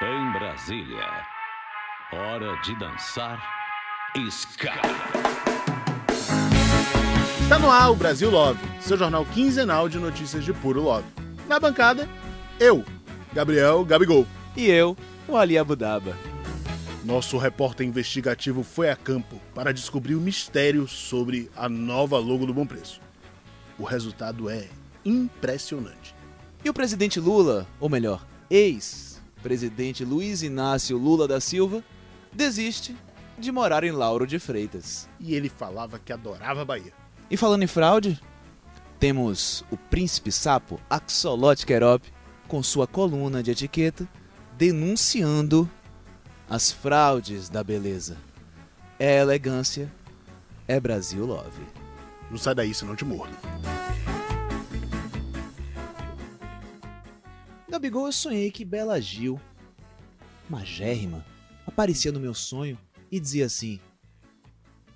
Em Brasília, hora de dançar ska. Está no ar o Brasil Love, seu jornal quinzenal de notícias de puro love. Na bancada, eu, Gabriel Gabigol. E eu, o Ali Abudaba. Nosso repórter investigativo foi a campo para descobrir o mistério sobre a nova logo do Bom Preço. O resultado é impressionante. E o presidente Lula, ou melhor, ex-presidente Luiz Inácio Lula da Silva, desiste de morar em Lauro de Freitas. E ele falava que adorava a Bahia. E falando em fraude, temos o príncipe sapo Axolotl Querop com sua coluna de etiqueta denunciando as fraudes da beleza. É elegância, é Brasil Love. Não sai daí, senão te mordo. Gabigol, eu sonhei que Bela Gil, magérrima, aparecia no meu sonho e dizia assim: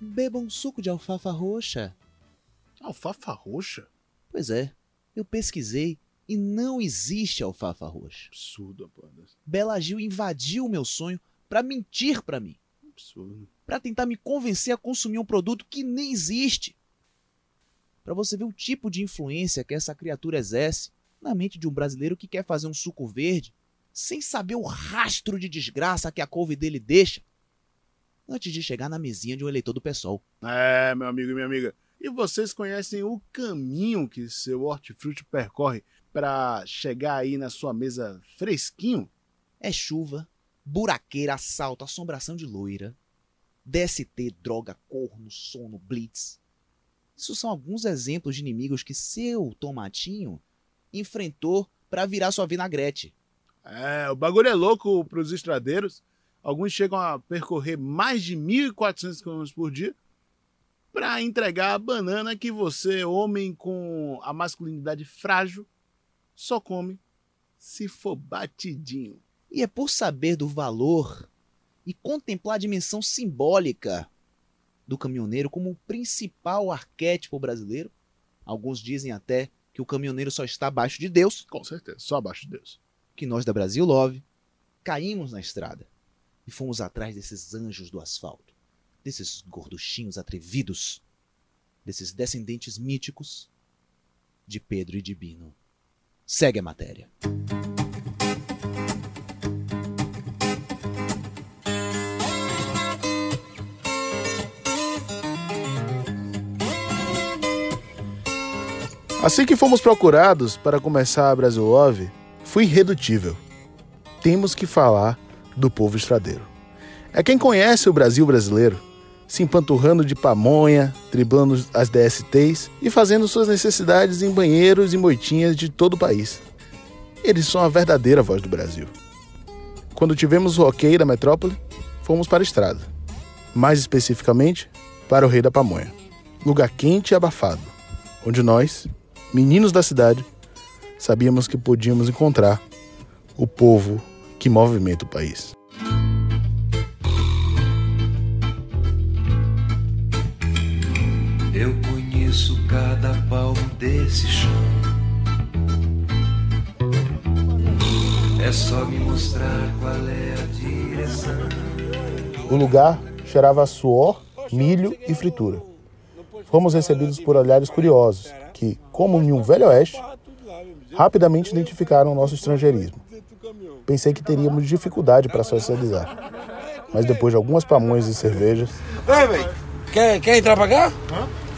Beba um suco de alfafa roxa. Alfafa roxa? Pois é, eu pesquisei e não existe alfafa roxa. Absurdo, Apandas. Bela Gil invadiu o meu sonho para mentir para mim, Absurdo. para tentar me convencer a consumir um produto que nem existe. Para você ver o tipo de influência que essa criatura exerce na mente de um brasileiro que quer fazer um suco verde sem saber o rastro de desgraça que a couve dele deixa antes de chegar na mesinha de um eleitor do PSOL. É, meu amigo e minha amiga. E vocês conhecem o caminho que seu hortifruti percorre para chegar aí na sua mesa fresquinho? É chuva, buraqueira, assalto, assombração de loira, DST, droga, corno, sono, blitz. Isso são alguns exemplos de inimigos que seu tomatinho enfrentou para virar sua vinagrete. É, o bagulho é louco pros estradeiros. Alguns chegam a percorrer mais de 1.400 km por dia para entregar a banana que você, homem com a masculinidade frágil, só come se for batidinho. E é por saber do valor e contemplar a dimensão simbólica do caminhoneiro como o principal arquétipo brasileiro. Alguns dizem até que o caminhoneiro só está abaixo de Deus, Com certeza, só abaixo de Deus. que nós da Brasil Love caímos na estrada e fomos atrás desses anjos do asfalto, desses gorduchinhos atrevidos, desses descendentes míticos de Pedro e de Bino. Segue a matéria. Assim que fomos procurados para começar a Brasil Love, foi irredutível. Temos que falar do povo estradeiro. É quem conhece o Brasil brasileiro, se empanturrando de pamonha, driblando as DSTs e fazendo suas necessidades em banheiros e moitinhas de todo o país. Eles são a verdadeira voz do Brasil. Quando tivemos o ok da metrópole, fomos para a estrada. Mais especificamente, para o Rei da Pamonha. Lugar quente e abafado, onde nós, meninos da cidade, sabíamos que podíamos encontrar o povo que movimenta o país. Eu conheço cada palmo desse chão. É só me mostrar qual é a direção. O lugar cheirava a suor, milho e fritura. Fomos recebidos por olhares curiosos, que, como em um velho oeste, rapidamente identificaram o nosso estrangeirismo. Pensei que teríamos dificuldade para socializar. Mas depois de algumas pamonhas e cervejas, Ei, velho. Quer, quer entrar pra cá?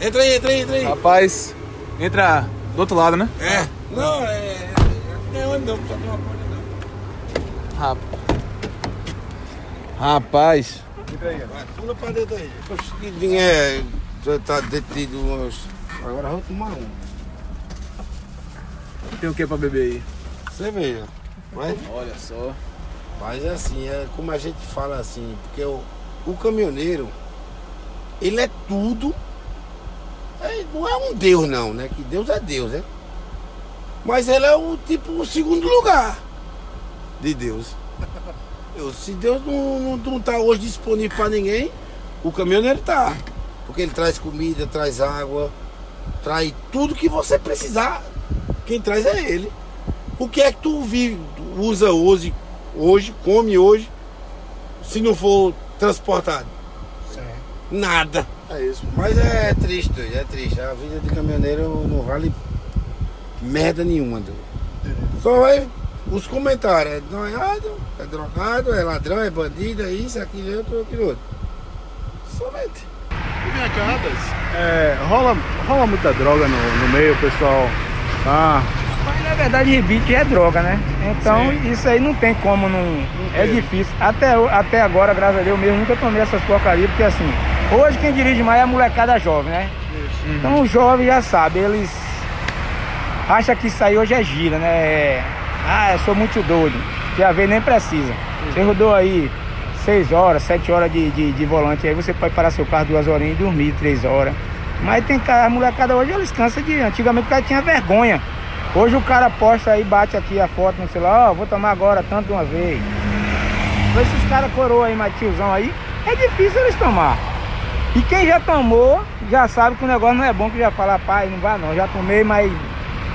Entra aí, entra aí, entra aí. Rapaz, entra do outro lado, né? É. Não, é. Não é onde não, só tem uma porta não. Rap... Rapaz, Vai, pula pra dentro aí. Que vinha é. já Tá detido umas. Agora vamos tomar um. tem o que pra beber aí? Cerveja. Vai? Olha só. Mas é assim, é como a gente fala assim, porque o, o caminhoneiro, ele é tudo. é- não é um Deus não, né? Que Deus é Deus, né? Mas ele é o tipo o segundo lugar de Deus. Eu, se Deus não, não, não tá hoje disponível para ninguém, o caminhoneiro tá. Porque ele traz comida, traz água, traz tudo que você precisar. Quem traz é ele. O que é que tu vive, usa hoje, hoje, come hoje, se não for transportado? Nada. É isso. Mas é triste, é triste. A vida de caminhoneiro não vale merda nenhuma, doido. Só vai os comentários, é noiado, é drogado, é ladrão, é bandido, é isso, é aquilo, é outro, aquilo outro. Somente. É, rola, rola muita droga no, no meio, pessoal. Ah, Mas na verdade rebite é droga, né? Então isso aí não tem como não. É difícil. Até, até agora, graças a Deus, mesmo nunca tomei essas porcarias, porque assim, hoje quem dirige mais é a molecada jovem, né? Então o jovem já sabe, eles acham que isso aí hoje é gira, né? É, Ah, eu sou muito doido. Já vê, nem precisa. Você rodou aí seis horas, sete horas de, de, de volante, aí você pode parar seu carro duas horinhas e dormir três horas. Mas tem cara, a molecada hoje, eles cansam de. Antigamente o cara tinha vergonha. Hoje o cara posta aí, bate aqui a foto no celular, ó, vou tomar agora tanto de uma vez. Então, Esses caras coroa aí, mais tiozão aí, é difícil eles tomar. E quem já tomou, já sabe que o negócio não é bom, que já fala, pai, não vai não, já tomei, mas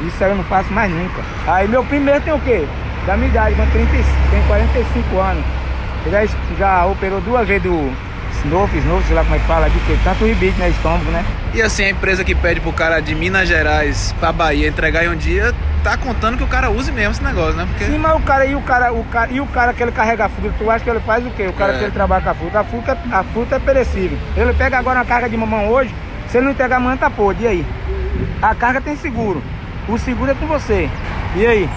isso aí eu não faço mais nunca. Aí meu primeiro tem o quê? Da minha idade, com 35, tem 45 anos. Ele já, já operou duas vezes do Snof, Snof, sei lá como é que fala, de que tanto ribite no estômago, né? E assim, a empresa que pede pro cara de Minas Gerais pra Bahia entregar em um dia, tá contando que o cara use mesmo esse negócio, né? Porque Sim, mas o cara e o cara, o cara, e o cara que ele carrega a fruta, tu acha que ele faz o quê? O cara É. que ele trabalha com a fruta, a fruta, a fruta é perecível. Ele pega agora uma carga de mamão hoje, se ele não entregar amanhã tá podre, e aí? A carga tem seguro. O seguro é com você. E aí?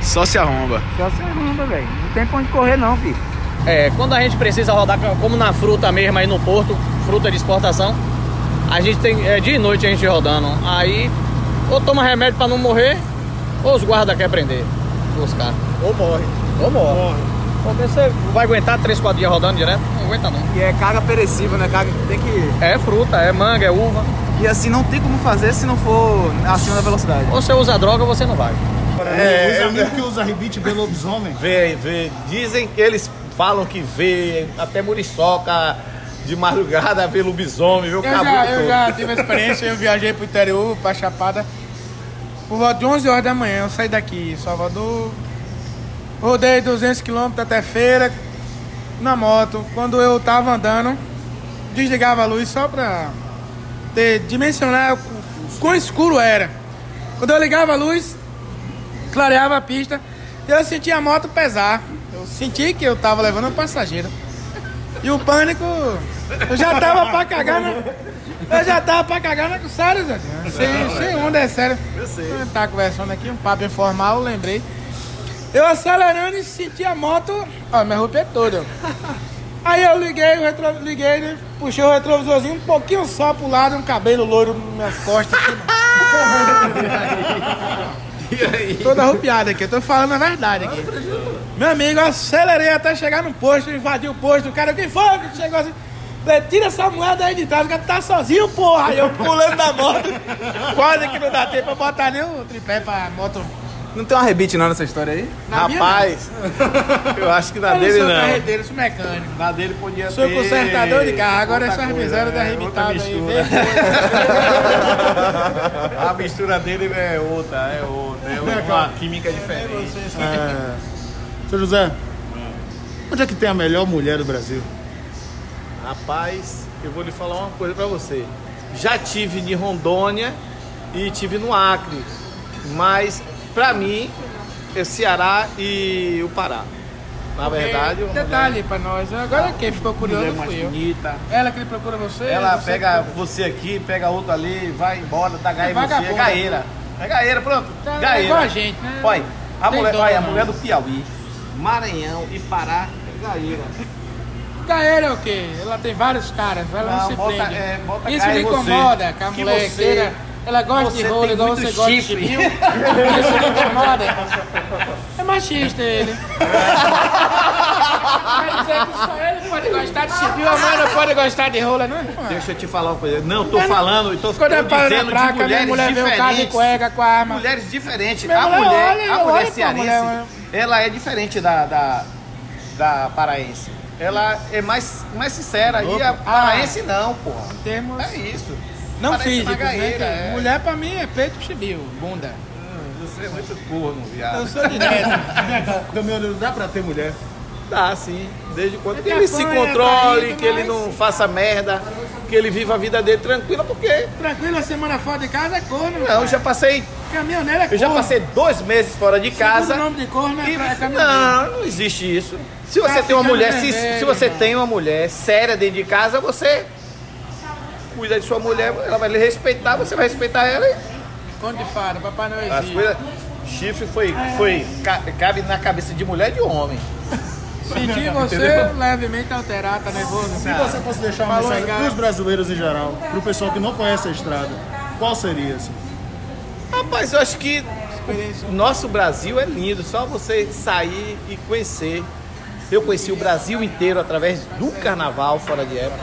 só se arromba. Só você arruma, velho. Não tem pra onde correr não, filho. É, quando a gente precisa rodar, como na fruta mesmo aí no porto, fruta de exportação, a gente tem, é dia e noite a gente rodando. Aí, ou toma remédio pra não morrer, ou os guardas querem prender os caras. Ou morre. Ou morre. Porque você vai aguentar 3, 4 dias rodando direto? Não aguenta não. E é carga perecível, né? Carga que tem que. É fruta, é manga, é uva. E assim, não tem como fazer se não for acima da velocidade. Ou você usa droga ou você não vai. é, os amigos que usam ribite vê lobisomem. Vê, vê. Dizem que eles falam que vê até muriçoca de madrugada, vê lobisomem, vê o Eu já, eu já tive a experiência, eu viajei pro interior, pra Chapada, por volta de 11 horas da manhã, eu saí daqui, Salvador, rodei 200 quilômetros até feira, na moto. Quando eu tava andando, desligava a luz só pra ter, dimensionar o quão escuro era. Quando eu ligava a luz, clareava a pista, e eu sentia a moto pesar. Eu senti que eu tava levando um passageiro. E o pânico, eu já tava pra cagar, né? Eu já tava pra cagar, né? Sério, Zé? Sem, sem onda, é sério. Eu sei. Tá conversando aqui, um papo informal, eu lembrei. Eu acelerando e senti a moto, ó, me arrupiei todo. Aí eu liguei, o retro, liguei, né? puxei o retrovisorzinho um pouquinho só pro lado, um cabelo loiro nas minhas costas. Aqui, Toda arrupiada aqui, eu tô falando a verdade aqui. Meu amigo, eu acelerei até chegar no posto, invadi o posto, o cara, quem foi que chegou assim? Tira essa moeda aí de trás, o cara tá sozinho, porra! Aí eu pulando da moto, quase que não dá tempo pra botar nem o tripé pra moto. Não tem uma rebite não nessa história aí? Na minha, Rapaz, eu acho que na não. Eu não dele sou carreteiro, sou mecânico. Na dele podia Sou ter. consertador de carro, agora essas coisa, misérias da né? arrebitada Outra aí. A mistura dele é outra, é outra. É uma química diferente. É. Seu José, onde é que tem a melhor mulher do Brasil? Rapaz, eu vou lhe falar uma coisa pra você. Já tive em Rondônia e tive no Acre. Mas, pra mim, é Ceará e o Pará. Na verdade, uma Detalhe pra nós, agora quem ficou curioso mulher mais fui eu. bonita. Ela que procura você? Ela você pega que- você aqui, pega outro ali, vai embora, dá gaia É você, é vagabunda. gaeira. É gaeira, pronto. Tá, é gaeira. igual a gente, né? Olha, a Tem mulher, olha, a não. mulher do Piauí, Maranhão e Pará é gaeira. Gaeira é o quê? Ela tem vários caras, ela não, Não, se bota- prende. é, bota Isso me incomoda, que a Que mulher você- queira. Ela gosta você de rolo igual você gosta de chifre. chibio. Isso me incomoda. É machista ele. Quer dizer que só ele pode gostar de chibio, a mãe não pode gostar de rola, não? Deixa eu te falar uma coisa. Não, tô falando, tô, tô Quando na dizendo de placa, minha mulheres mulher vê o cara de diferentes. cueca com a arma. Mulheres diferentes. Minha a mulher mulher, olha, a mulher cearense, ela é diferente da, da, da paraense. Ela é mais, mais sincera. E a Opa. paraense não, porra. Em termos É isso. não físicos, uma né? é. Mulher pra mim é peito chibio, bunda. Eu Você é muito corno, viado. Eu sou direto. Caminhoneiro, dá pra ter mulher? Dá sim, desde quando É que ele se é controle, que ele não faça merda, que ele viva a vida dele tranquila, porque Tranquilo, a semana fora de casa é corno. não, eu já passei, Caminhoneiro é corno. eu já passei dois meses fora de casa. O nome de corno é, E- é não, não existe isso. Se você Tá tem uma mulher, se, vermelho, se você mano. tem uma mulher séria dentro de casa, você cuida de sua mulher, ela vai lhe respeitar, você vai respeitar ela e Conto de fada, Papai as existe. coisas. Chifre foi, foi, ca- cabe na cabeça de mulher e de homem. Senti você Entendeu? levemente alterado, tá nervoso? Se você fosse deixar uma Falou, mensagem para os brasileiros em geral, para o pessoal que não conhece a estrada, qual seria? Assim? Rapaz, eu acho que o nosso Brasil é lindo, só você sair e conhecer. Eu conheci o Brasil inteiro através do carnaval fora de época.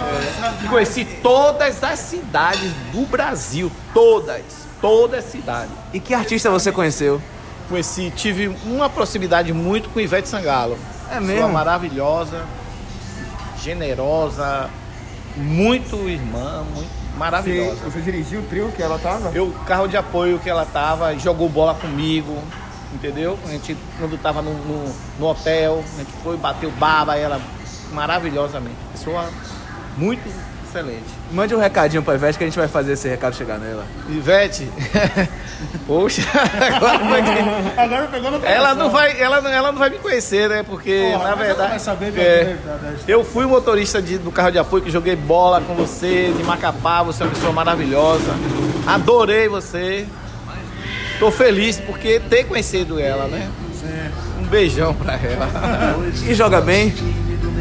E conheci todas as cidades do Brasil, todas, todas as cidades. E que artista você conheceu? Conheci, tive uma proximidade muito com Ivete Sangalo. É Pessoa mesmo? maravilhosa, generosa, muito irmã, muito maravilhosa. Você dirigiu o trio que ela tava? Eu, carro de apoio que ela tava, jogou bola comigo, entendeu? A gente, quando tava no, no, no hotel, a gente foi, bateu baba, ela maravilhosamente. Pessoa muito excelente. Mande um recadinho pra Ivete que a gente vai fazer esse recado chegar nela. Ivete, poxa, agora foi que- Agora pegou no ela não vai, ela, não- ela não vai me conhecer, né? Porque Porra, na verdade, vai saber é, da- eu fui motorista de- do carro de apoio que joguei bola com você de Macapá, você é uma pessoa maravilhosa, adorei você, tô feliz porque ter conhecido ela, né? Um beijão pra ela. E joga bem?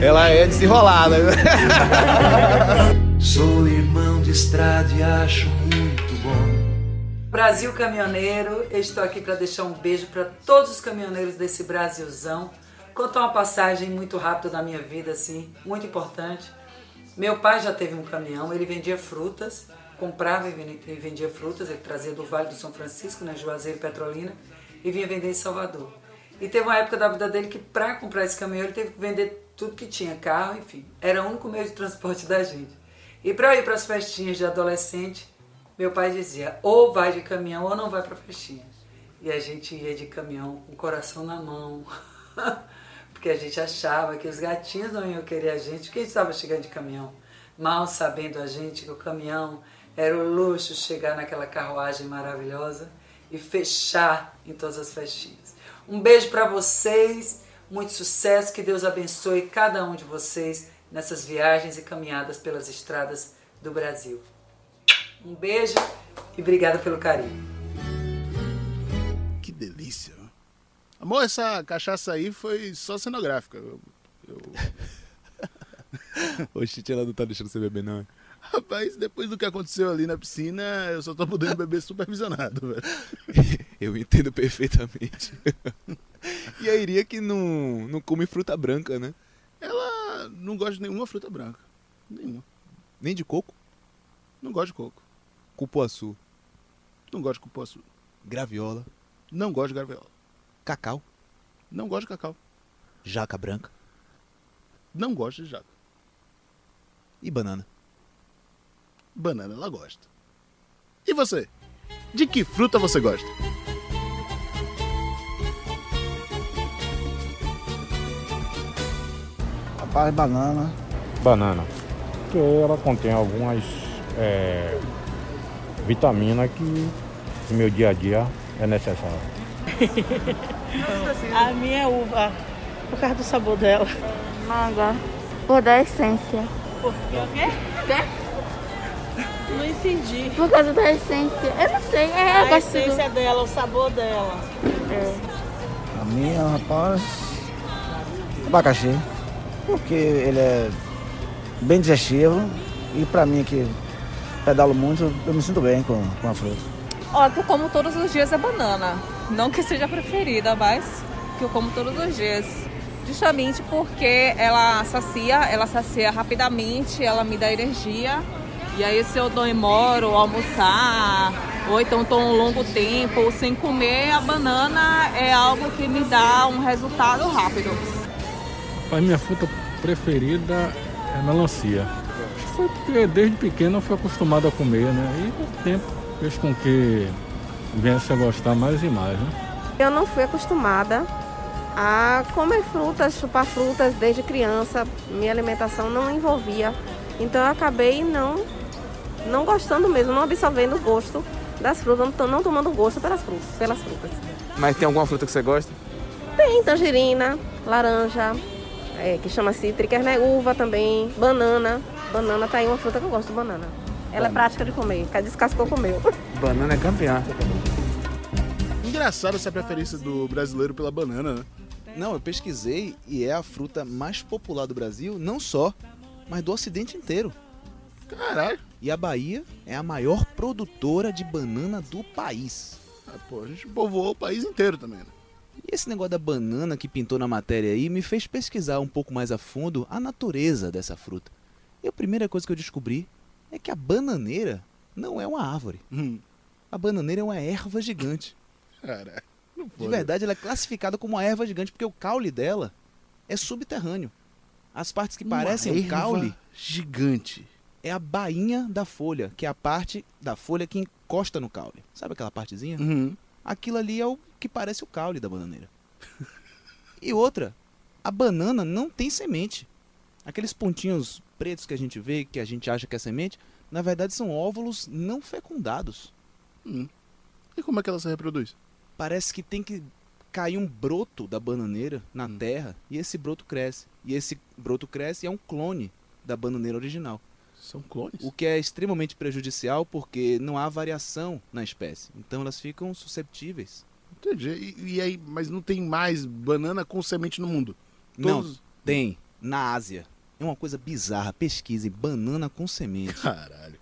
Ela é desenrolada. Sou irmão de estrada e acho muito bom. Brasil Caminhoneiro, eu estou aqui para deixar um beijo para todos os caminhoneiros desse Brasilzão. Contar uma passagem muito rápida da minha vida, assim, muito importante. Meu pai já teve um caminhão, ele vendia frutas, comprava e ven- e vendia frutas, ele trazia do Vale do São Francisco, né, Juazeiro e Petrolina, e vinha vender em Salvador. E teve uma época da vida dele que para comprar esse caminhão ele teve que vender tudo que tinha, carro, enfim. Era o único meio de transporte da gente. E para ir para as festinhas de adolescente, meu pai dizia, ou vai de caminhão ou não vai para festinha. E a gente ia de caminhão com o coração na mão. Porque a gente achava que os gatinhos não iam querer a gente, porque a gente estava chegando de caminhão. Mal sabendo a gente que o caminhão era o luxo chegar naquela carruagem maravilhosa e fechar em todas as festinhas. Um beijo para vocês, muito sucesso, que Deus abençoe cada um de vocês nessas viagens e caminhadas pelas estradas do Brasil. Um beijo e obrigada pelo carinho. Que delícia. Amor, essa cachaça aí foi só cenográfica. Eu- eu- ela não tá deixando você beber, não. Rapaz, depois do que aconteceu ali na piscina, eu só tô podendo beber supervisionado, velho. Eu entendo perfeitamente. e a Iria que não, não come fruta branca, né? Ela não gosta de nenhuma fruta branca. Nenhuma. Nem de coco. Não gosta de coco. Cupuaçu. Não gosta de cupuaçu. Graviola. Não gosta de graviola. Cacau. Não gosta de cacau. Jaca branca. Não gosta de jaca. E banana. Banana ela gosta. E você? De que fruta você gosta? Rapaz, banana. Banana. Porque ela contém algumas é, vitaminas que no meu dia a dia é necessário. A minha é uva, por causa do sabor dela. Manga. Por da essência. Por quê? Não entendi. Por causa da essência. Eu não sei. É, A do- essência dela, o sabor dela. É. A minha, rapaz, abacaxi. Porque ele é bem digestivo e pra mim que pedalo muito, eu me sinto bem com, com a fruta. Ó, que eu como todos os dias é banana. Não que seja a preferida, mas que eu como todos os dias. Justamente porque ela sacia, ela sacia rapidamente, ela me dá energia. E aí se eu demoro almoçar, ou então estou um longo tempo sem comer, a banana é algo que me dá um resultado rápido. A minha fruta preferida é melancia. Foi porque desde pequeno eu fui acostumado a comer, né? E com o tempo fez com que viesse a gostar mais e mais, né? Eu não fui acostumada a comer frutas, chupar frutas desde criança. Minha alimentação não envolvia. Então eu acabei não, não gostando mesmo, não absorvendo o gosto das frutas, não, não tomando gosto pelas frutas, pelas frutas. Mas tem alguma fruta que você gosta? Tem tangerina, laranja, é, que chama cítrica, né? Uva também, banana. Banana tá aí uma fruta que eu gosto, banana. Ela é prática de comer, que descascou, comeu. Banana é campeã. Engraçado essa preferência do brasileiro pela banana, né? Não, eu pesquisei e é a fruta mais popular do Brasil, não só, mas do ocidente inteiro. Caralho. E a Bahia é a maior produtora de banana do país. Ah, pô, a gente povoou o país inteiro também, né? E esse negócio da banana que pintou na matéria aí me fez pesquisar um pouco mais a fundo a natureza dessa fruta. E a primeira coisa que eu descobri é que a bananeira não é uma árvore. A bananeira é uma erva gigante. Caralho. De verdade, ela é classificada como uma erva gigante porque o caule dela é subterrâneo. As partes que Uma parecem um caule gigante. É a bainha da folha, que é a parte da folha que encosta no caule. Sabe aquela partezinha? Uhum. Aquilo ali é o que parece o caule da bananeira. e outra, a banana não tem semente. Aqueles pontinhos pretos que a gente vê, que a gente acha que é semente, na verdade são óvulos não fecundados. Hum. E como é que ela se reproduz? Parece que tem que cair um broto da bananeira na terra e esse broto cresce. E esse broto cresce e é um clone da bananeira original. São clones? O que é extremamente prejudicial porque não há variação na espécie. Então elas ficam susceptíveis. Entendi. E, e aí, mas não tem mais banana com semente no mundo? Não, Todos- tem. Na Ásia. É uma coisa bizarra. Pesquise banana com semente. Caralho.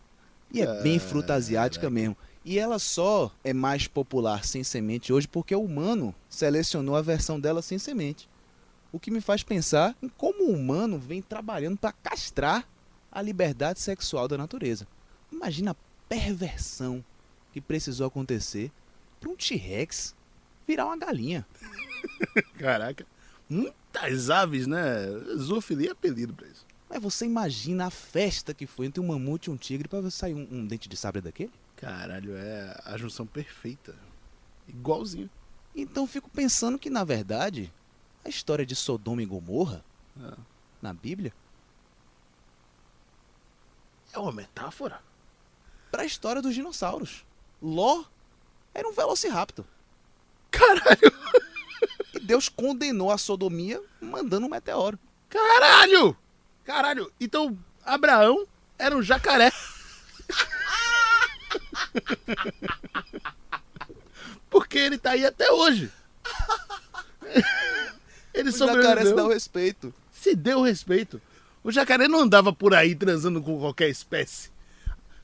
E é bem fruta asiática mesmo. E ela só é mais popular sem semente hoje porque o humano selecionou a versão dela sem semente. O que me faz pensar em como o humano vem trabalhando para castrar a liberdade sexual da natureza. Imagina a perversão que precisou acontecer para um T-Rex virar uma galinha. Caraca. Muitas aves, né? Zoofilia é apelido pra isso. Mas você imagina a festa que foi entre um mamute e um tigre para sair um, um dente de sabre daquele? Caralho, é a junção perfeita. Igualzinho. Então fico pensando que, na verdade, a história de Sodoma e Gomorra, Ah. na Bíblia, É uma metáfora? para a história dos dinossauros. Ló era um velociraptor. Caralho! E Deus condenou a sodomia mandando um meteoro. Caralho! Caralho! Então, Abraão era um jacaré. Porque ele tá aí até hoje. Ele O jacaré sobreviveu. se dá o respeito. Se deu respeito. O jacaré não andava por aí transando com qualquer espécie.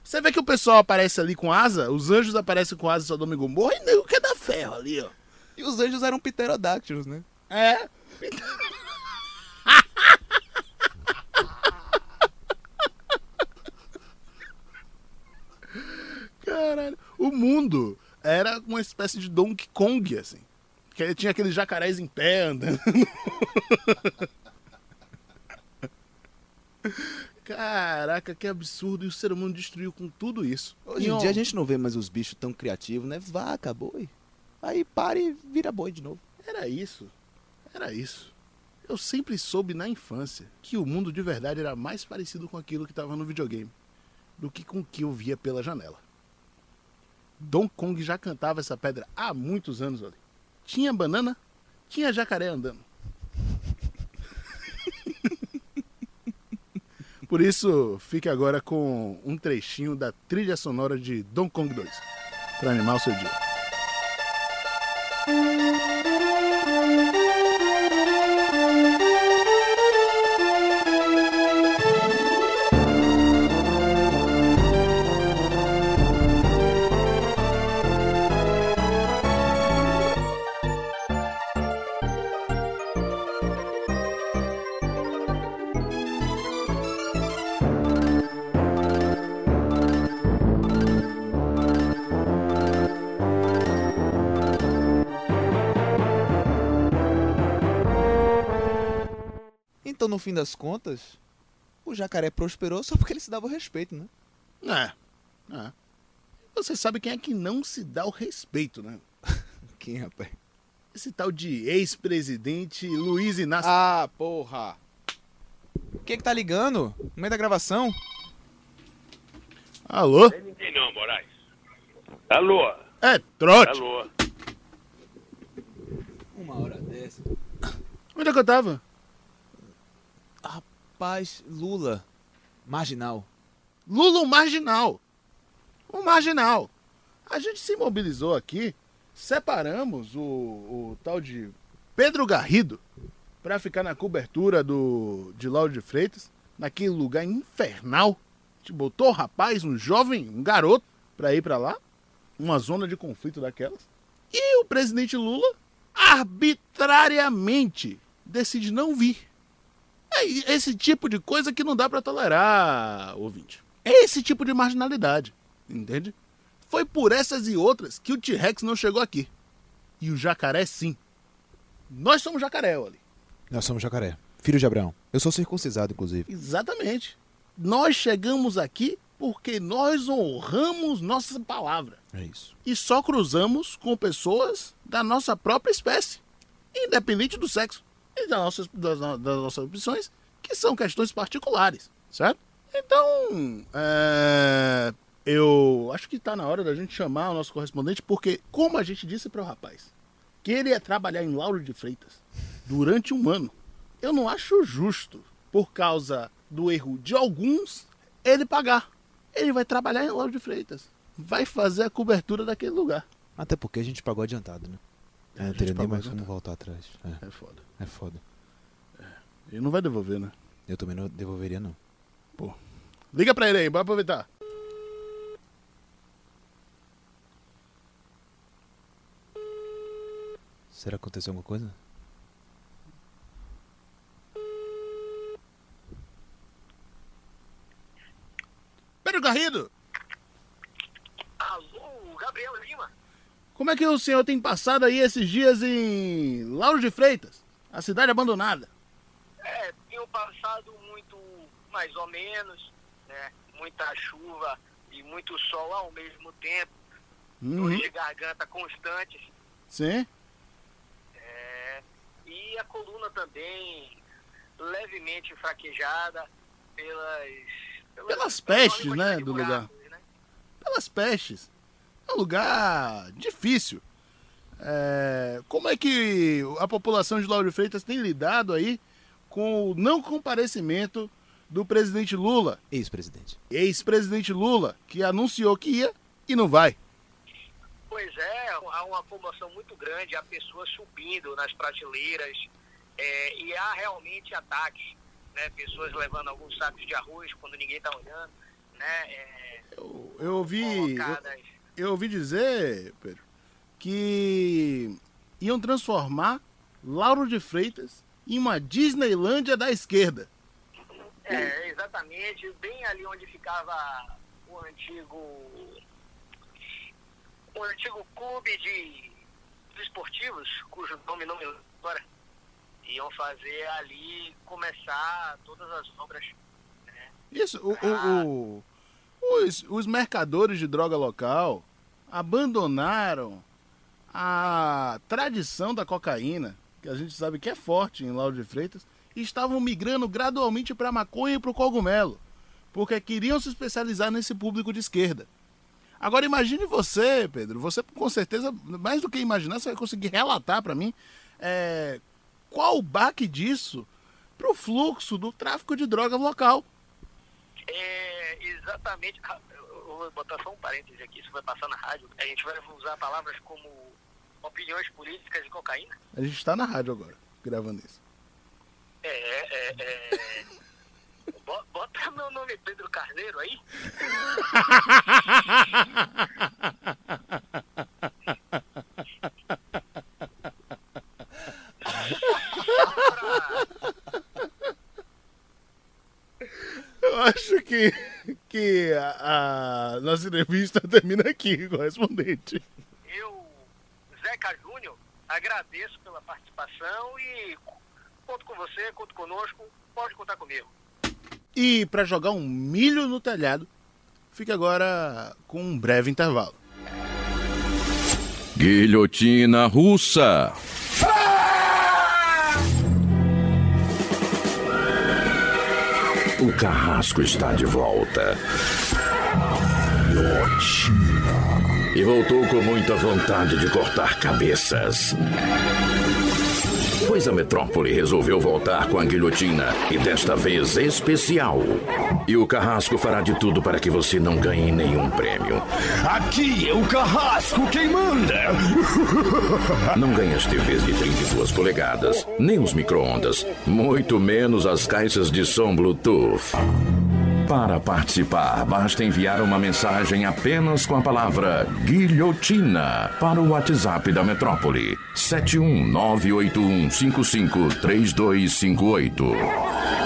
Você vê que o pessoal aparece ali com asa, os anjos aparecem com asa em Sodoma e Gomorra e nego quer dar ferro ali, ó. E os anjos eram pterodáctilos, né? É. Caralho. O mundo era uma espécie de Donkey Kong, assim. Que tinha aqueles jacarés em pé andando. Caraca, que absurdo. E o ser humano destruiu com tudo isso. Hoje em dia a gente não vê mais os bichos tão criativos, né? Vaca, boi. Aí para e vira boi de novo. Era isso. Era isso. Eu sempre soube na infância que o mundo de verdade era mais parecido com aquilo que estava no videogame do que com o que eu via pela janela. Don Kong já cantava essa pedra há muitos anos ali. Tinha banana, tinha jacaré andando. Por isso, fique agora com um trechinho da trilha sonora de Don Kong 2 para animar o seu dia. Fim das contas, o jacaré prosperou só porque ele se dava o respeito, né? É. é. Você sabe quem é que não se dá o respeito, né? Quem, rapaz? Esse tal de ex-presidente Luiz Inácio. Ah, porra! O que que tá ligando? No meio da gravação? Alô? Quem não, Moraes? Alô? É, trote. Alô? Uma hora dessa. Onde é que eu tava? Rapaz, Lula. Marginal. Lula um marginal. Um marginal. A gente se mobilizou aqui, separamos o, o tal de Pedro Garrido para ficar na cobertura do de Lauro de Freitas, naquele lugar infernal. A gente botou o rapaz, um jovem, um garoto, para ir para lá, uma zona de conflito daquelas. E o presidente Lula arbitrariamente decide não vir. É esse tipo de coisa que não dá para tolerar, ouvinte. É esse tipo de marginalidade, entende? Foi por essas e outras que o T-Rex não chegou aqui. E o jacaré sim. Nós somos jacaré, ali. Nós somos jacaré. Filho de Abraão. Eu sou circuncisado, inclusive. Exatamente. Nós chegamos aqui porque nós honramos nossa palavra. É isso. E só cruzamos com pessoas da nossa própria espécie, independente do sexo e das nossas, das, das nossas opções, que são questões particulares, certo? Então, é, eu acho que está na hora da gente chamar o nosso correspondente, porque, como a gente disse para o rapaz, que ele ia trabalhar em Lauro de Freitas durante um ano, eu não acho justo, por causa do erro de alguns, ele pagar. Ele vai trabalhar em Lauro de Freitas, vai fazer a cobertura daquele lugar. Até porque a gente pagou adiantado, né? É, não teria nem mais como adiantado. voltar atrás. É, É foda. é foda. Ele não vai devolver, né? Eu também não devolveria, não. Pô. Liga pra ele aí, bora aproveitar. Será que aconteceu alguma coisa? Pedro Garrido, Alô, Gabriel Lima? Como é que o senhor tem passado aí esses dias em Lauro de Freitas, a cidade abandonada? É, tenho passado muito mais ou menos, né? Muita chuva e muito sol ao mesmo tempo. Uhum. Dores de garganta constantes. Sim. É, e a coluna também levemente fraquejada pelas... Pelas pestes, né, do lugar. Pelas pestes. É um lugar difícil. É, como é que a população de Lauro Freitas tem lidado aí com o não comparecimento do presidente Lula? Ex-presidente. Ex-presidente Lula, que anunciou que ia e não vai. Pois é, há uma população muito grande, há pessoas subindo nas prateleiras é, e há realmente ataques, né? Pessoas levando alguns sacos de arroz quando ninguém está olhando, né? É, Eu ouvi, eu, colocadas. eu ouvi dizer, Pedro, que iam transformar Lauro de Freitas em uma Disneylândia da esquerda. É, exatamente, bem ali onde ficava o antigo o antigo clube de, de esportivos, cujo nome não me lembro agora, iam fazer ali começar todas as obras. Isso, o, o- o- os, os mercadores de droga local abandonaram a tradição da cocaína, que a gente sabe que é forte em Lauro de Freitas, e estavam migrando gradualmente para a maconha e para o cogumelo, porque queriam se especializar nesse público de esquerda. Agora imagine você, Pedro, você com certeza, mais do que imaginar, você vai conseguir relatar para mim é, qual o baque disso para o fluxo do tráfico de droga local. É, exatamente. Vou botar só um parêntese aqui, isso vai passar na rádio. A gente vai usar palavras como opiniões políticas e cocaína. A gente está na rádio agora, gravando isso. É, é, é. Bo- Bota meu nome Pedro Carneiro aí. Eu acho que, que a, a nossa entrevista termina aqui, correspondente. Eu, Zeca Júnior, agradeço pela participação e conto com você, conto conosco, pode contar comigo. E para jogar um milho no telhado, Fique agora com um breve intervalo. Guilhotina russa. Carrasco está de volta. E voltou com muita vontade de cortar cabeças. Pois a metrópole resolveu voltar com a guilhotina e desta vez especial. E o carrasco fará de tudo para que você não ganhe nenhum prêmio. Aqui é o carrasco quem manda. Não ganhe as TVs de 32 polegadas, nem os micro-ondas, muito menos as caixas de som Bluetooth. Para participar, basta enviar uma mensagem apenas com a palavra guilhotina para o WhatsApp da Metrópole 71981553258.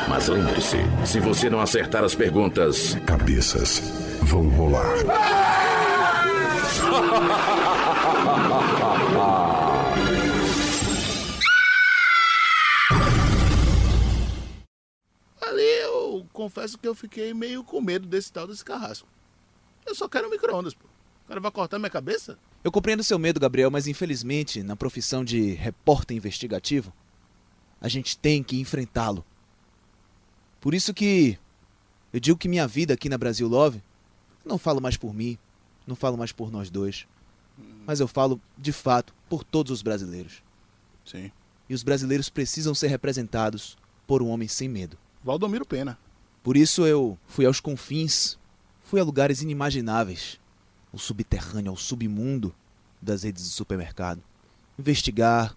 Mas lembre-se, se você não acertar as perguntas, cabeças vão rolar. confesso que eu fiquei meio com medo desse tal desse carrasco. Eu só quero micro-ondas, pô. O cara vai cortar minha cabeça? Eu compreendo seu medo, Gabriel, mas infelizmente, na profissão de repórter investigativo, a gente tem que enfrentá-lo. Por isso que eu digo que minha vida aqui na Brasil Love, não falo mais por mim, não falo mais por nós dois, mas eu falo, de fato, por todos os brasileiros. Sim. E os brasileiros precisam ser representados por um homem sem medo. Valdomiro Pena. Por isso eu fui aos confins, fui a lugares inimagináveis, o subterrâneo, ao submundo das redes de supermercado, investigar.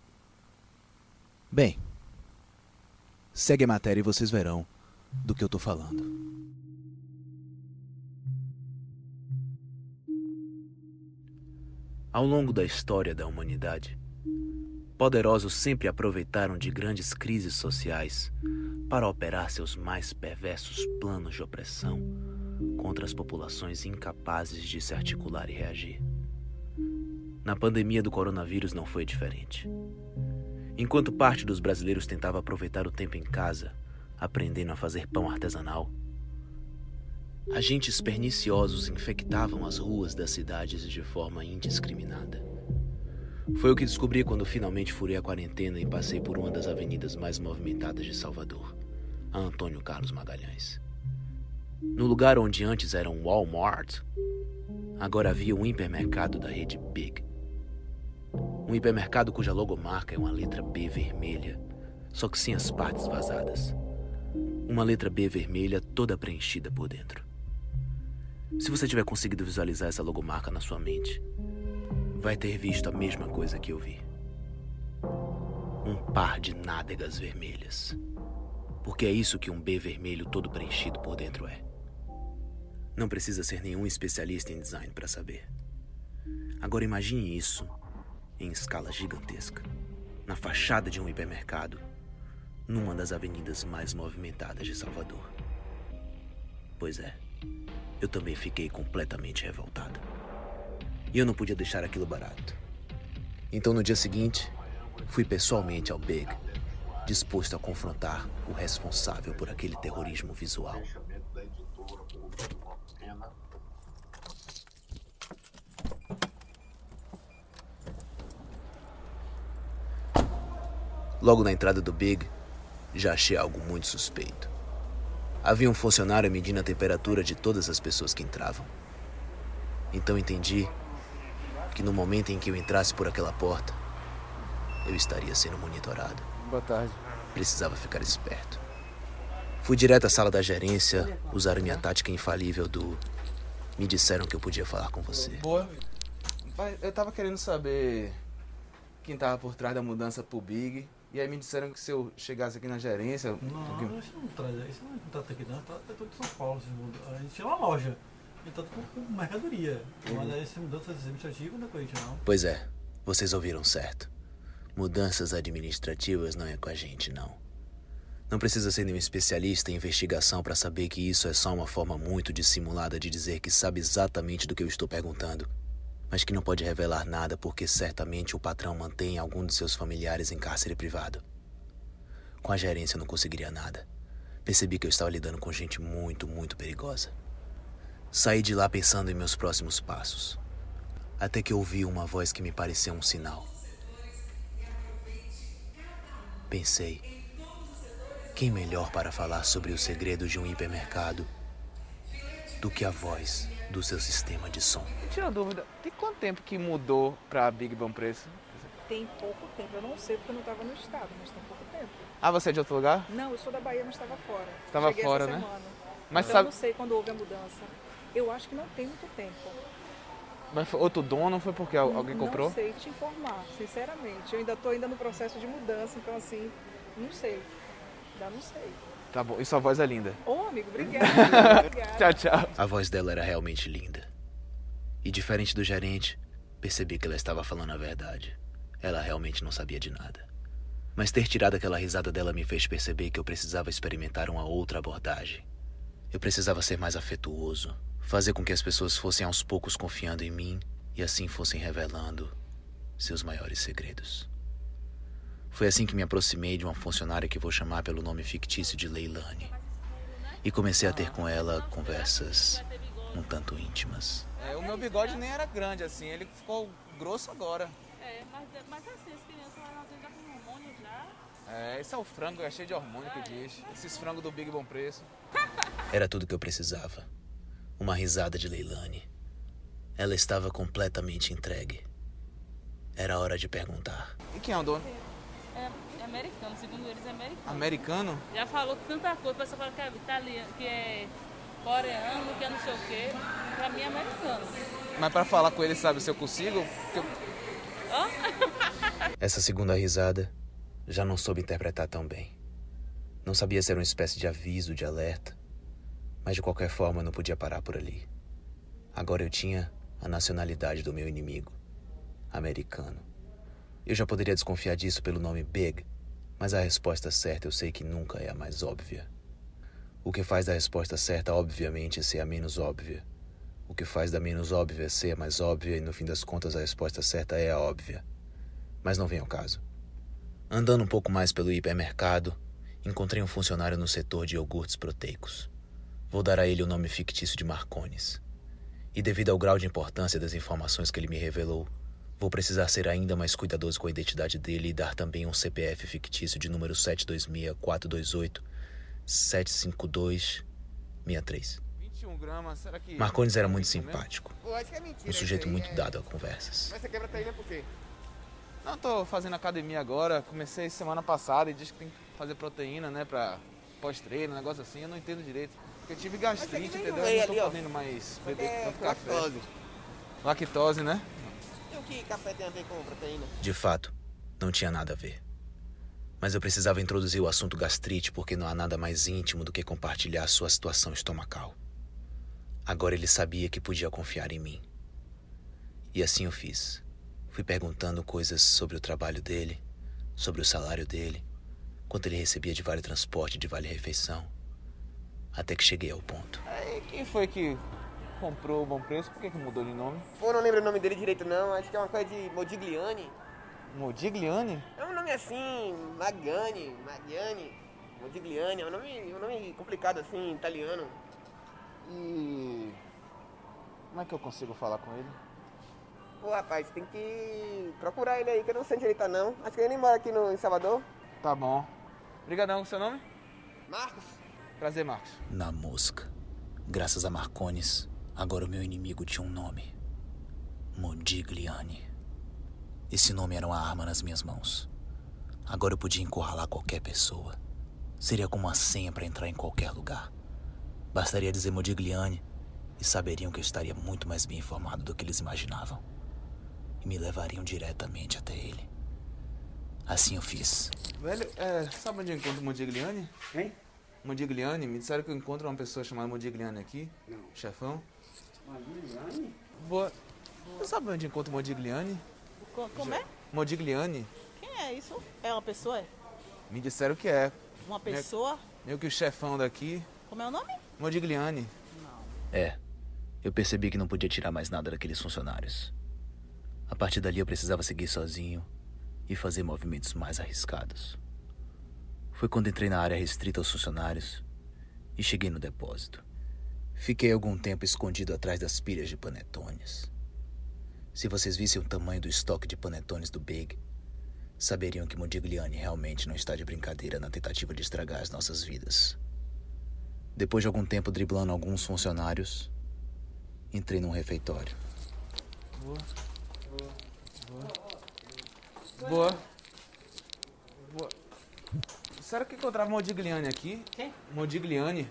Bem, segue a matéria e vocês verão do que eu tô falando. Ao longo da história da humanidade, poderosos sempre aproveitaram de grandes crises sociais para operar seus mais perversos planos de opressão contra as populações incapazes de se articular e reagir. Na pandemia do coronavírus não foi diferente. Enquanto parte dos brasileiros tentava aproveitar o tempo em casa, aprendendo a fazer pão artesanal, agentes perniciosos infectavam as ruas das cidades de forma indiscriminada. Foi o que descobri quando finalmente furei a quarentena e passei por uma das avenidas mais movimentadas de Salvador, a Antônio Carlos Magalhães. No lugar onde antes era um Walmart, agora havia um hipermercado da rede Big. Um hipermercado cuja logomarca é uma letra B vermelha, só que sem as partes vazadas. Uma letra B vermelha toda preenchida por dentro. Se você tiver conseguido visualizar essa logomarca na sua mente, vai ter visto a mesma coisa que eu vi. Um par de nádegas vermelhas. Porque é isso que um B vermelho todo preenchido por dentro é. Não precisa ser nenhum especialista em design para saber. Agora imagine isso em escala gigantesca, na fachada de um hipermercado, numa das avenidas mais movimentadas de Salvador. Pois é, eu também fiquei completamente revoltado. E eu não podia deixar aquilo barato. Então no dia seguinte, fui pessoalmente ao Big, disposto a confrontar o responsável por aquele terrorismo visual. Logo na entrada do Big, já achei algo muito suspeito. Havia um funcionário medindo a temperatura de todas as pessoas que entravam. Então entendi que no momento em que eu entrasse por aquela porta, eu estaria sendo monitorado. Boa tarde. Precisava ficar esperto. Fui direto à sala da gerência, usar minha tática infalível do. Me disseram que eu podia falar com você. Boa. Pai, eu tava querendo saber quem tava por trás da mudança pro Big. E aí me disseram que se eu chegasse aqui na gerência. Não, alguém- isso não traz. Isso não trata aqui, não. Trata todo de São Paulo. A gente tinha uma loja. E trata com, mercadoria. Mas aí, essa mudança administrativa não é com a gente, não. Pois é, vocês ouviram certo. Mudanças administrativas não é com a gente, não. Não precisa ser nenhum especialista em investigação para saber que isso é só uma forma muito dissimulada de dizer que sabe exatamente do que eu estou perguntando, mas que não pode revelar nada porque certamente o patrão mantém algum de seus familiares em cárcere privado. Com a gerência eu não conseguiria nada. Percebi que eu estava lidando com gente muito, muito perigosa. Saí de lá pensando em meus próximos passos, até que ouvi uma voz que me pareceu um sinal. Pensei, quem melhor para falar sobre os segredos de um hipermercado do que a voz do seu sistema de som? Tira dúvida, tem quanto tempo que mudou pra Big Bom Preço? Tem pouco tempo, eu não sei porque eu não estava no estado, mas tem pouco tempo. Ah, você é de outro lugar? Não, eu sou da Bahia, mas estava fora. Tava Cheguei fora, essa né? Semana. Mas então sabe- eu não sei quando houve a mudança. Eu acho que não tem muito tempo. Mas foi outro dono ou foi porque al- alguém comprou? Não sei te informar, sinceramente. Eu ainda estou ainda no processo de mudança, então assim, não sei. Ainda não sei. Tá bom, e sua voz é linda. Ô, amigo, obrigada. obrigada. tchau, tchau. A voz dela era realmente linda. E diferente do gerente, percebi que ela estava falando a verdade. Ela realmente não sabia de nada. Mas ter tirado aquela risada dela me fez perceber que eu precisava experimentar uma outra abordagem. Eu precisava ser mais afetuoso, fazer com que as pessoas fossem aos poucos confiando em mim e assim fossem revelando seus maiores segredos. Foi assim que me aproximei de uma funcionária que vou chamar pelo nome fictício de Leilani. E comecei a ter com ela conversas um tanto íntimas. É, o meu bigode nem era grande assim, ele ficou grosso agora. É, mas, mas assim, as crianças elas já com hormônio já. É, esse é o frango, é cheio de hormônio que diz. Esses frangos do Big Bom Preço. Era tudo que eu precisava. Uma risada de Leilani. Ela estava completamente entregue. Era hora de perguntar. E quem é o dono? É, é americano, segundo eles é americano. Americano? Já falou tanta coisa, o pessoal fala que é italiano, que é coreano, que é não sei o quê. Pra mim é americano. Mas pra falar com ele, sabe se eu consigo? Eu-. Essa segunda risada já não soube interpretar tão bem. Não sabia se era uma espécie de aviso, de alerta. Mas de qualquer forma não podia parar por ali. Agora eu tinha a nacionalidade do meu inimigo. Americano. Eu já poderia desconfiar disso pelo nome Big, mas a resposta certa eu sei que nunca é a mais óbvia. O que faz da resposta certa, obviamente, ser a menos óbvia. O que faz da menos óbvia ser a mais óbvia e no fim das contas a resposta certa é a óbvia. Mas não vem ao caso. Andando um pouco mais pelo hipermercado, encontrei um funcionário no setor de iogurtes proteicos. Vou dar a ele o nome fictício de Marcones. E devido ao grau de importância das informações que ele me revelou, vou precisar ser ainda mais cuidadoso com a identidade dele e dar também um CPF fictício de número 726-428 75263. 21 gramas, será que. Marcones era muito Isso mesmo? simpático. Pô, acho que é mentira Um sujeito aí, muito é. dado a conversas. Mas você quebra taína por quê? Não, tô fazendo academia agora. Comecei semana passada e diz que tem que fazer proteína, né? Pra pós-treino, um negócio assim. Eu não entendo direito. Porque eu tive gastrite, entendeu? Eu ali, não tô ó. podendo mais beber É tanto café. lactose. Lactose, né? E o que café tem a ver com proteína? De fato, não tinha nada a ver. Mas eu precisava introduzir o assunto gastrite porque não há nada mais íntimo do que compartilhar sua situação estomacal. Agora ele sabia que podia confiar em mim. E assim eu fiz. Fui perguntando coisas sobre o trabalho dele, sobre o salário dele, quanto ele recebia de vale transporte e de vale refeição. Até que cheguei ao ponto. Aí, quem foi que comprou o bom preço? Por que, que mudou de nome? Pô, não lembro o nome dele direito não, acho que é uma coisa de Modigliani. Modigliani? É um nome assim, Magiani, Magiani, Modigliani, é um nome, um nome complicado assim, italiano. E. Como é que eu consigo falar com ele? Pô, rapaz, tem que procurar ele aí, que eu não sei onde ele tá não. Acho que ele nem mora aqui no, em Salvador. Tá bom. Obrigadão, seu nome? Marcos. Prazer, Marcos. Na mosca. Graças a Marcones, agora o meu inimigo tinha um nome: Modigliani. Esse nome era uma arma nas minhas mãos. Agora eu podia encurralar qualquer pessoa. Seria como uma senha para entrar em qualquer lugar. Bastaria dizer Modigliani e saberiam que eu estaria muito mais bem informado do que eles imaginavam. E me levariam diretamente até ele. Assim eu fiz. Velho, é, sabe onde eu encontro o Modigliani? Hein? Modigliani? Me disseram que eu encontro uma pessoa chamada Modigliani aqui. Não. Chefão. Modigliani? Boa. Você sabe onde encontro o Modigliani? Co- Como é? Modigliani? Quem é isso? É uma pessoa? Me disseram que é. Uma pessoa? Meio que o chefão daqui. Como é o nome? Modigliani. É, eu percebi que não podia tirar mais nada daqueles funcionários. A partir dali eu precisava seguir sozinho e fazer movimentos mais arriscados. Foi quando entrei na área restrita aos funcionários e cheguei no depósito. Fiquei algum tempo escondido atrás das pilhas de panetones. Se vocês vissem o tamanho do estoque de panetones do Big, saberiam que Modigliani realmente não está de brincadeira na tentativa de estragar as nossas vidas. Depois de algum tempo driblando alguns funcionários, entrei num refeitório. Boa. Boa. Boa. Boa. Boa. Será que encontrava Modigliani aqui? Quem? Modigliani.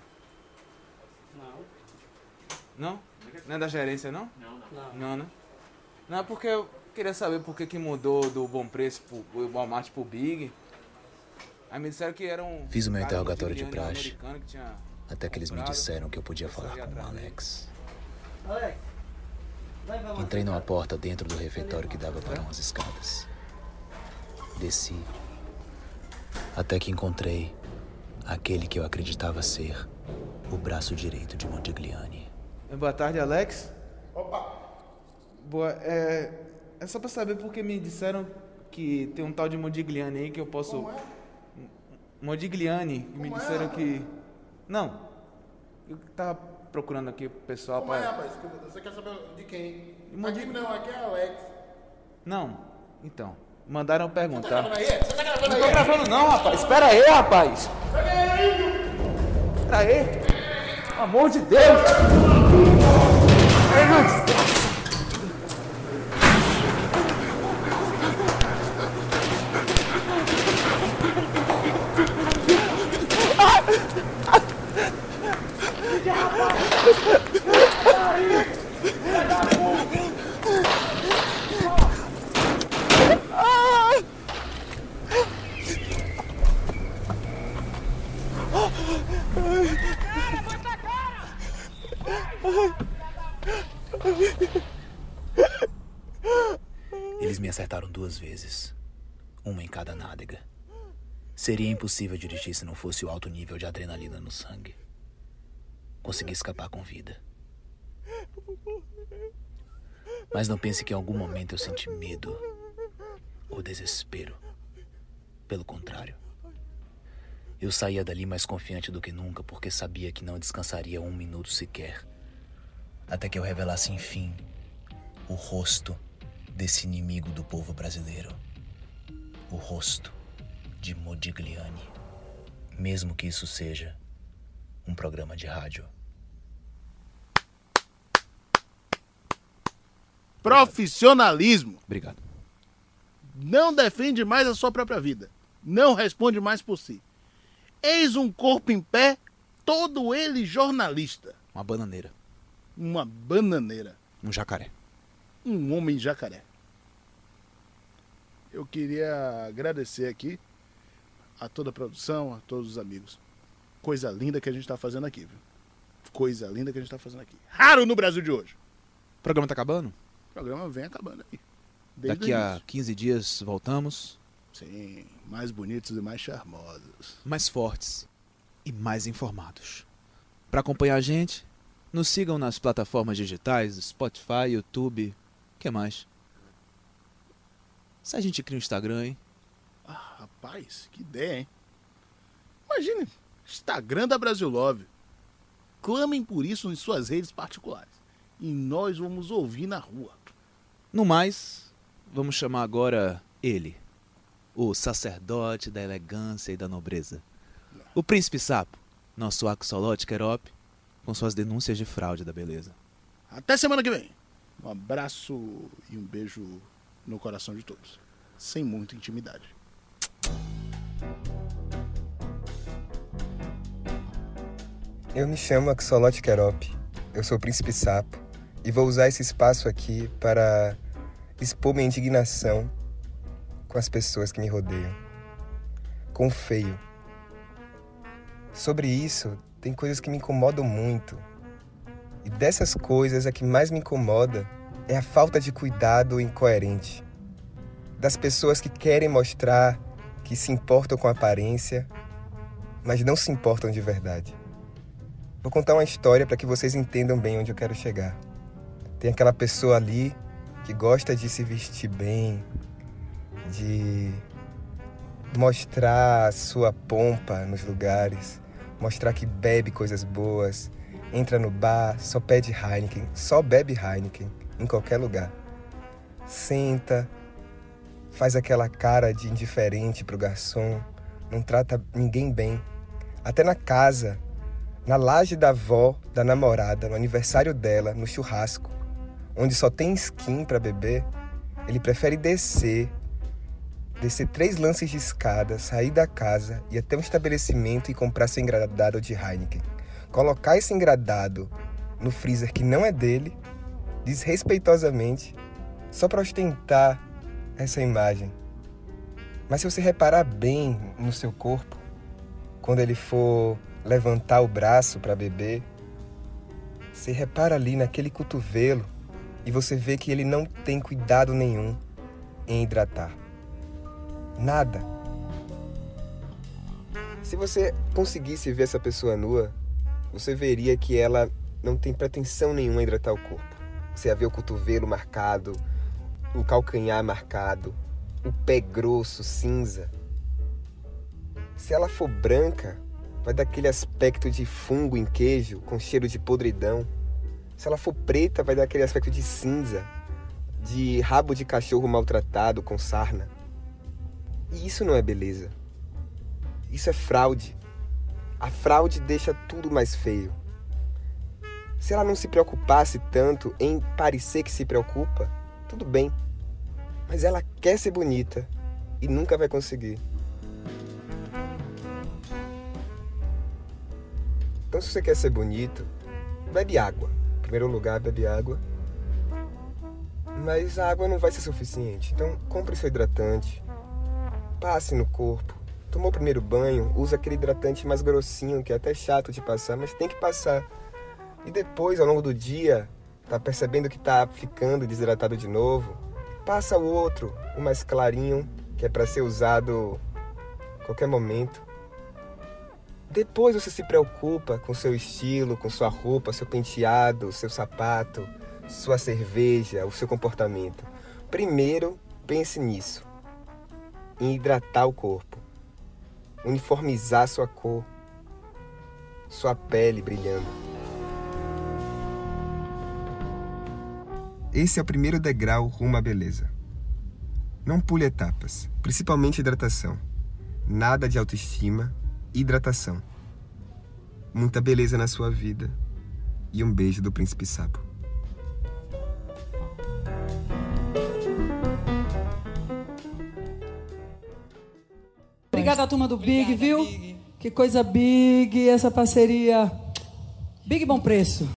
Não. Não? Não é da gerência, não? Não, não. Não, né? Não, é porque eu queria saber por que, que mudou do Bom Preço pro o Walmart pro Big. Aí me disseram que era um. Fiz o meu interrogatório de praxe. que tinha Até que eles me disseram que eu podia falar com o. Alex. Alex, Entrei numa porta dentro do refeitório que dava para umas escadas. Desci. Até que encontrei aquele que eu acreditava ser o braço direito de Modigliani. Boa tarde, Alex. Opa! Boa, é. É só pra saber porque me disseram que tem um tal de Modigliani aí que eu posso. Como é? Modigliani, que me Como é, disseram rapaz? que. Não. Eu tava procurando aqui o pessoal Como é, pra. rapaz? Você quer saber de quem? Modi- Aqui não, aqui é Alex. Não, então. Mandaram perguntar. gravando aí? Você tá gravando não aí? tô gravando não, rapaz. Espera aí, rapaz. Espera aí. Pelo amor de Deus. Eles me acertaram duas vezes, uma em cada nádega. Seria impossível dirigir se não fosse o alto nível de adrenalina no sangue. Consegui escapar com vida. Mas não pense que em algum momento eu senti medo ou desespero. Pelo contrário. Eu saía dali mais confiante do que nunca porque sabia que não descansaria um minuto sequer. Até que eu revelasse, enfim, o rosto desse inimigo do povo brasileiro. O rosto de Modigliani. Mesmo que isso seja um programa de rádio. Profissionalismo. Obrigado. Não defende mais a sua própria vida. Não responde mais por si. Eis um corpo em pé, todo ele jornalista. Uma bananeira. Uma bananeira. Um jacaré. Um homem jacaré. Eu queria agradecer aqui a toda a produção, a todos os amigos. Coisa linda que a gente está fazendo aqui, viu? Coisa linda que a gente está fazendo aqui. Raro no Brasil de hoje. O programa tá acabando? O programa vem acabando aí. Desde Daqui a início. 15 dias voltamos. Sim, mais bonitos e mais charmosos. mais fortes e mais informados. Para acompanhar a gente, nos sigam nas plataformas digitais, Spotify, YouTube, o que mais? Se a gente cria um Instagram, hein? Ah, rapaz, que ideia, hein? Imagine, Instagram da Brasil Love. Clamem por isso em suas redes particulares. E nós vamos ouvir na rua. No mais, vamos chamar agora ele, o sacerdote da elegância e da nobreza. O príncipe sapo, nosso axolote Querop, com suas denúncias de fraude da beleza. Até semana que vem. Um abraço e um beijo no coração de todos. Sem muita intimidade. Eu me chamo Axolote Querop, eu sou o Príncipe Sapo e vou usar esse espaço aqui para expor minha indignação com as pessoas que me rodeiam, com o feio. Sobre isso, tem coisas que me incomodam muito. E dessas coisas, a que mais me incomoda é a falta de cuidado incoerente. Das pessoas que querem mostrar que se importam com aparência, mas não se importam de verdade. Vou contar uma história para que vocês entendam bem onde eu quero chegar. Tem aquela pessoa ali que gosta de se vestir bem, de mostrar sua pompa nos lugares, mostrar que bebe coisas boas, entra no bar, só pede Heineken, só bebe Heineken em qualquer lugar. Senta, faz aquela cara de indiferente pro garçom, não trata ninguém bem. Até na casa, na laje da avó, da namorada, no aniversário dela, no churrasco, onde só tem skin para beber, ele prefere descer, descer três lances de escada, sair da casa e até um estabelecimento e comprar seu engradado de Heineken. Colocar esse engradado no freezer que não é dele, desrespeitosamente, só para ostentar essa imagem. Mas se você reparar bem no seu corpo, quando ele for levantar o braço para beber, você repara ali naquele cotovelo e você vê que ele não tem cuidado nenhum em hidratar. Nada. Se você conseguisse ver essa pessoa nua, você veria que ela não tem pretensão nenhuma em hidratar o corpo. Você ia ver o cotovelo marcado, o calcanhar marcado, o pé grosso, cinza. Se ela for branca, vai dar aquele aspecto de fungo em queijo com cheiro de podridão. Se ela for preta, vai dar aquele aspecto de cinza, de rabo de cachorro maltratado com sarna. E isso não é beleza. Isso é fraude. A fraude deixa tudo mais feio. Se ela não se preocupasse tanto em parecer que se preocupa, tudo bem. Mas ela quer ser bonita e nunca vai conseguir. Então, se você quer ser bonito, bebe água. Em primeiro lugar, bebe água. Mas a água não vai ser suficiente. Então, compre seu hidratante. Passe no corpo. Tomou o primeiro banho, usa aquele hidratante mais grossinho, que é até chato de passar, mas tem que passar. E depois, ao longo do dia, tá percebendo que tá ficando desidratado de novo, passa o outro, o mais clarinho, que é para ser usado a qualquer momento. Depois você se preocupa com seu estilo, com sua roupa, seu penteado, seu sapato, sua cerveja, o seu comportamento. Primeiro, pense nisso. Em hidratar o corpo. Uniformizar sua cor. Sua pele brilhando. Esse é o primeiro degrau rumo à beleza. Não pule etapas, principalmente hidratação. Nada de autoestima, hidratação. Muita beleza na sua vida e um beijo do Príncipe Sapo. Obrigada à turma do Big, viu? Que coisa big essa parceria. Big bom preço.